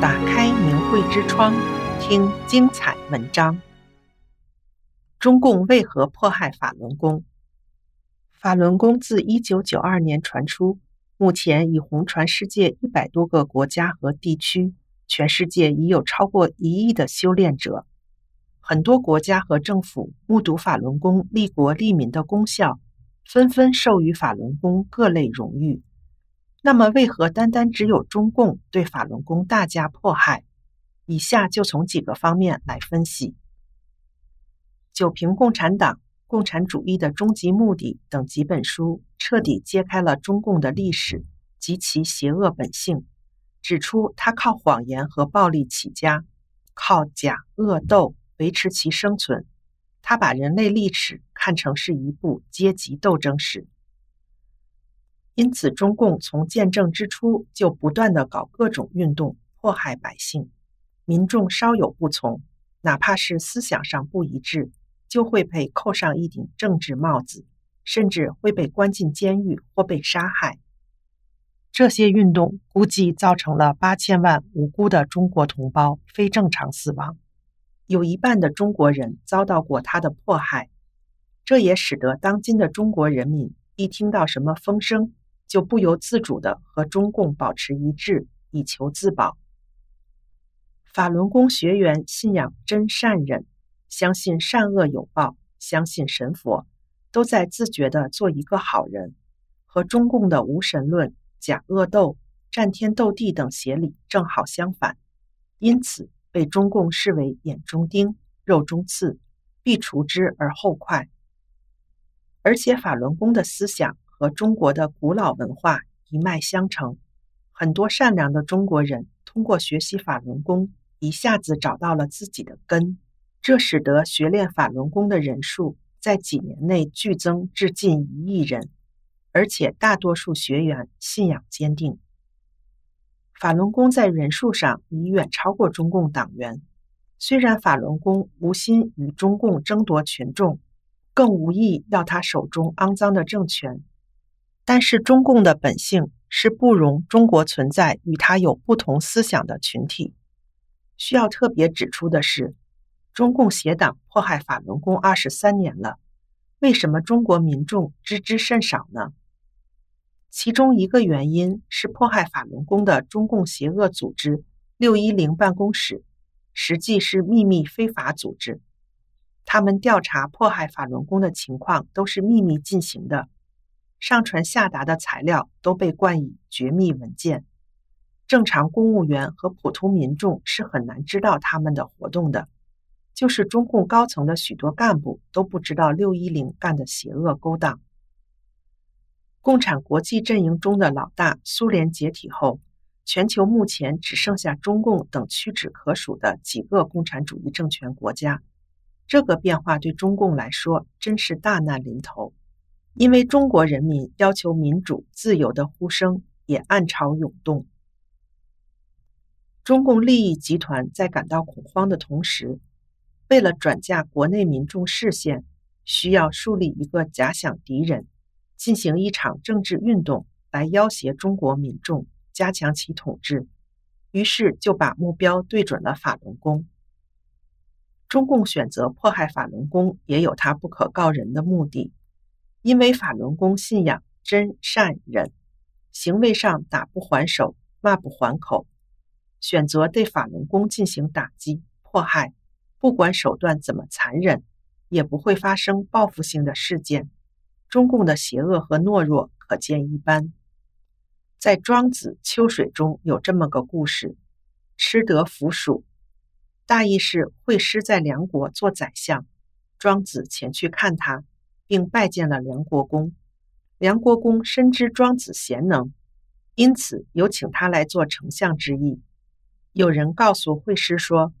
打开明慧之窗，听精彩文章。中共为何迫害法轮功？法轮功自一九九二年传出，目前已红传世界一百多个国家和地区，全世界已有超过一亿的修炼者。很多国家和政府目睹法轮功利国利民的功效，纷纷授予法轮功各类荣誉。那么，为何单单只有中共对法轮功大加迫害？以下就从几个方面来分析。《九评共产党》《共产主义的终极目的》等几本书彻底揭开了中共的历史及其邪恶本性，指出他靠谎言和暴力起家，靠假恶斗维持其生存。他把人类历史看成是一部阶级斗争史。因此，中共从建政之初就不断地搞各种运动，迫害百姓。民众稍有不从，哪怕是思想上不一致，就会被扣上一顶政治帽子，甚至会被关进监狱或被杀害。这些运动估计造成了八千万无辜的中国同胞非正常死亡，有一半的中国人遭到过他的迫害。这也使得当今的中国人民一听到什么风声，就不由自主的和中共保持一致，以求自保。法轮功学员信仰真善忍，相信善恶有报，相信神佛，都在自觉地做一个好人，和中共的无神论、假恶斗、战天斗地等邪理正好相反，因此被中共视为眼中钉、肉中刺，必除之而后快。而且法轮功的思想。和中国的古老文化一脉相承，很多善良的中国人通过学习法轮功，一下子找到了自己的根，这使得学练法轮功的人数在几年内剧增至近一亿人，而且大多数学员信仰坚定。法轮功在人数上已远超过中共党员，虽然法轮功无心与中共争夺群众，更无意要他手中肮脏的政权。但是中共的本性是不容中国存在与他有不同思想的群体。需要特别指出的是，中共邪党迫害法轮功二十三年了，为什么中国民众知之甚少呢？其中一个原因是迫害法轮功的中共邪恶组织六一零办公室，实际是秘密非法组织，他们调查迫害法轮功的情况都是秘密进行的。上传下达的材料都被冠以绝密文件，正常公务员和普通民众是很难知道他们的活动的。就是中共高层的许多干部都不知道六一零干的邪恶勾当。共产国际阵营中的老大苏联解体后，全球目前只剩下中共等屈指可数的几个共产主义政权国家。这个变化对中共来说真是大难临头。因为中国人民要求民主自由的呼声也暗潮涌动，中共利益集团在感到恐慌的同时，为了转嫁国内民众视线，需要树立一个假想敌人，进行一场政治运动来要挟中国民众，加强其统治。于是就把目标对准了法轮功。中共选择迫害法轮功，也有他不可告人的目的。因为法轮功信仰真善忍，行为上打不还手，骂不还口，选择对法轮功进行打击迫害，不管手段怎么残忍，也不会发生报复性的事件。中共的邪恶和懦弱可见一斑。在《庄子·秋水》中有这么个故事：吃得腐鼠，大意是惠施在梁国做宰相，庄子前去看他。并拜见了梁国公。梁国公深知庄子贤能，因此有请他来做丞相之意。有人告诉惠施说，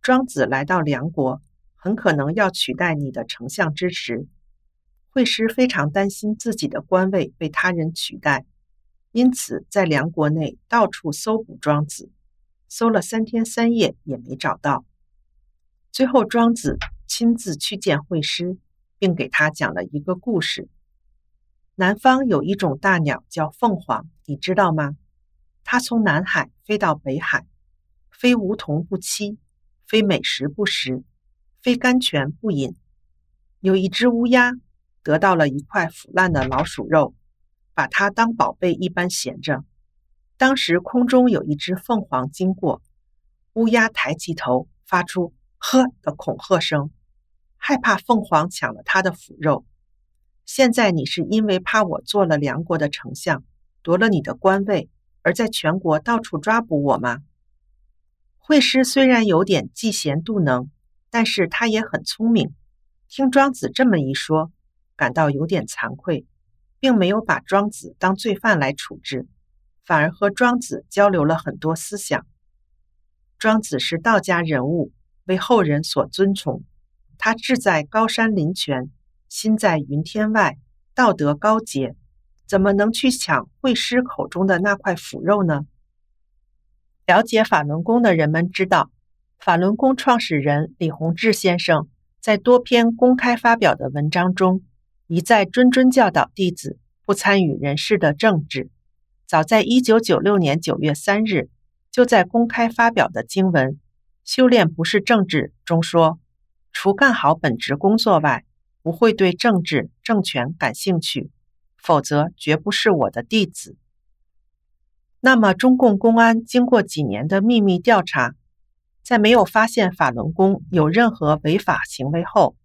庄子来到梁国，很可能要取代你的丞相之职。惠施非常担心自己的官位被他人取代，因此在梁国内到处搜捕庄子，搜了三天三夜也没找到。最后，庄子亲自去见惠施。并给他讲了一个故事。南方有一种大鸟叫凤凰，你知道吗？它从南海飞到北海，非梧桐不栖，非美食不食，非甘泉不饮。有一只乌鸦得到了一块腐烂的老鼠肉，把它当宝贝一般衔着。当时空中有一只凤凰经过，乌鸦抬起头，发出“呵”的恐吓声，害怕凤凰抢了他的腐肉。现在你是因为怕我做了梁国的丞相，夺了你的官位，而在全国到处抓捕我吗？惠施虽然有点嫉贤妒能，但是他也很聪明。听庄子这么一说，感到有点惭愧，并没有把庄子当罪犯来处置，反而和庄子交流了很多思想。庄子是道家人物，为后人所尊崇。他志在高山林泉，心在云天外，道德高洁，怎么能去抢惠施口中的那块腐肉呢？了解法轮功的人们知道，法轮功创始人李洪志先生在多篇公开发表的文章中，一再谆谆教导弟子不参与人世的政治。早在一九九六年九月三日，就在公开发表的经文《修炼不是政治》中说：“除干好本职工作外，不会对政治政权感兴趣，否则绝不是我的弟子。”那么，中共公安经过几年的秘密调查，在没有发现法轮功有任何违法行为后，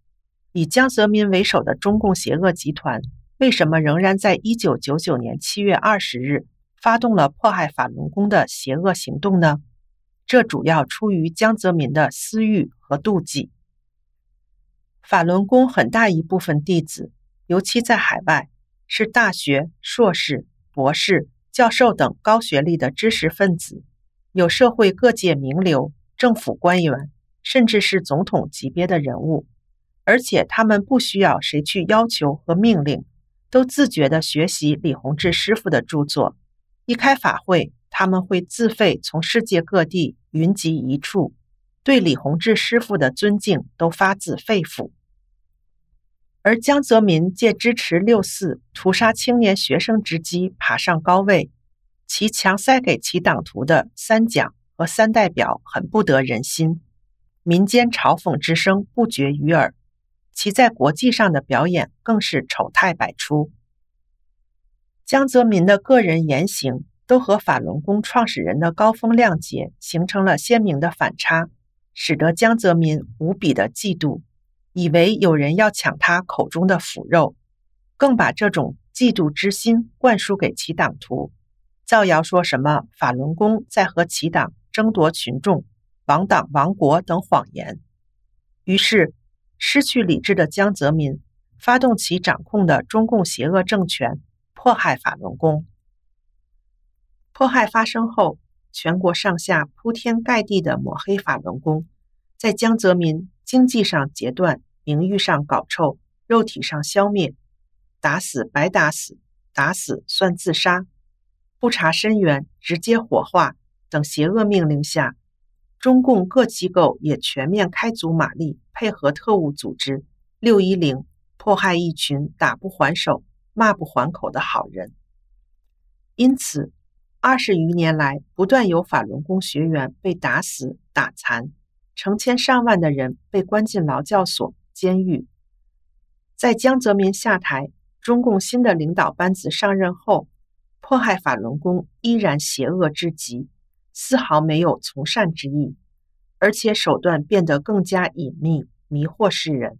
以江泽民为首的中共邪恶集团为什么仍然在一九九九年七月二十日发动了迫害法轮功的邪恶行动呢？这主要出于江泽民的私欲和妒忌。法轮功很大一部分弟子，尤其在海外，是大学、硕士、博士。教授等高学历的知识分子，有社会各界名流、政府官员，甚至是总统级别的人物，而且他们不需要谁去要求和命令，都自觉地学习李洪志师傅的著作。一开法会，他们会自费从世界各地云集一处，对李洪志师傅的尊敬都发自肺腑。而江泽民借支持六四屠杀青年学生之机爬上高位，其强塞给其党徒的三讲和三代表很不得人心，民间嘲讽之声不绝于耳，其在国际上的表演更是丑态百出。江泽民的个人言行都和法轮功创始人的高风亮节形成了鲜明的反差，使得江泽民无比的嫉妒。以为有人要抢他口中的腐肉，更把这种嫉妒之心灌输给其党徒，造谣说什么法轮功在和其党争夺群众、亡党亡国等谎言。于是，失去理智的江泽民发动其掌控的中共邪恶政权，迫害法轮功。迫害发生后，全国上下铺天盖地的抹黑法轮功，在江泽民。经济上截断，名誉上搞臭，肉体上消灭，打死白打死，打死算自杀，不查身源直接火化等邪恶命令下，中共各机构也全面开足马力，配合特务组织六一零，迫害一群打不还手、骂不还口的好人。因此，二十余年来，不断有法轮功学员被打死、打残。成千上万的人被关进劳教所、监狱。在江泽民下台，中共新的领导班子上任后，迫害法轮功依然邪恶至极，丝毫没有从善之意，而且手段变得更加隐秘，迷惑世人。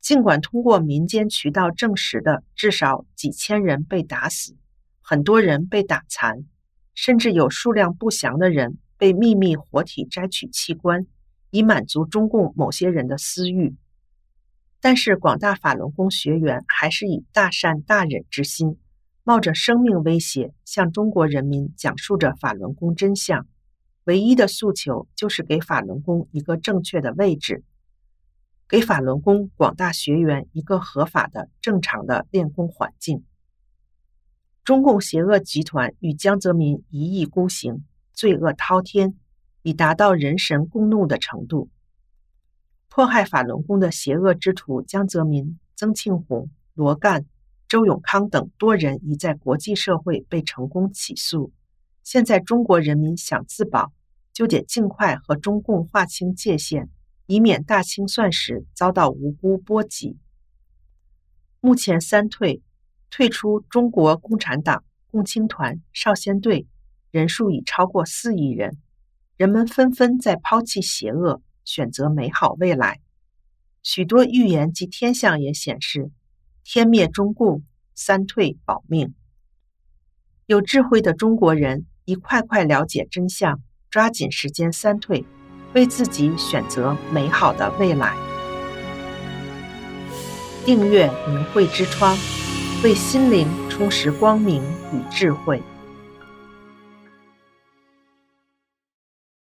尽管通过民间渠道证实的至少几千人被打死，很多人被打残，甚至有数量不详的人。被秘密活体摘取器官，以满足中共某些人的私欲，但是广大法轮功学员还是以大善大忍之心，冒着生命威胁，向中国人民讲述着法轮功真相。唯一的诉求就是给法轮功一个正确的位置，给法轮功广大学员一个合法的、正常的练功环境。中共邪恶集团与江泽民一意孤行。罪恶滔天，已达到人神共怒的程度。迫害法轮功的邪恶之徒江泽民、曾庆红、罗干、周永康等多人已在国际社会被成功起诉。现在中国人民想自保，就得尽快和中共划清界限，以免大清算时遭到无辜波及。目前三退退出中国共产党、共青团、少先队人数已超过四亿人，人们纷纷在抛弃邪恶，选择美好未来。许多预言及天象也显示，天灭中共，三退保命。有智慧的中国人宜快快了解真相，抓紧时间三退，为自己选择美好的未来。订阅明慧之窗，为心灵充实光明与智慧。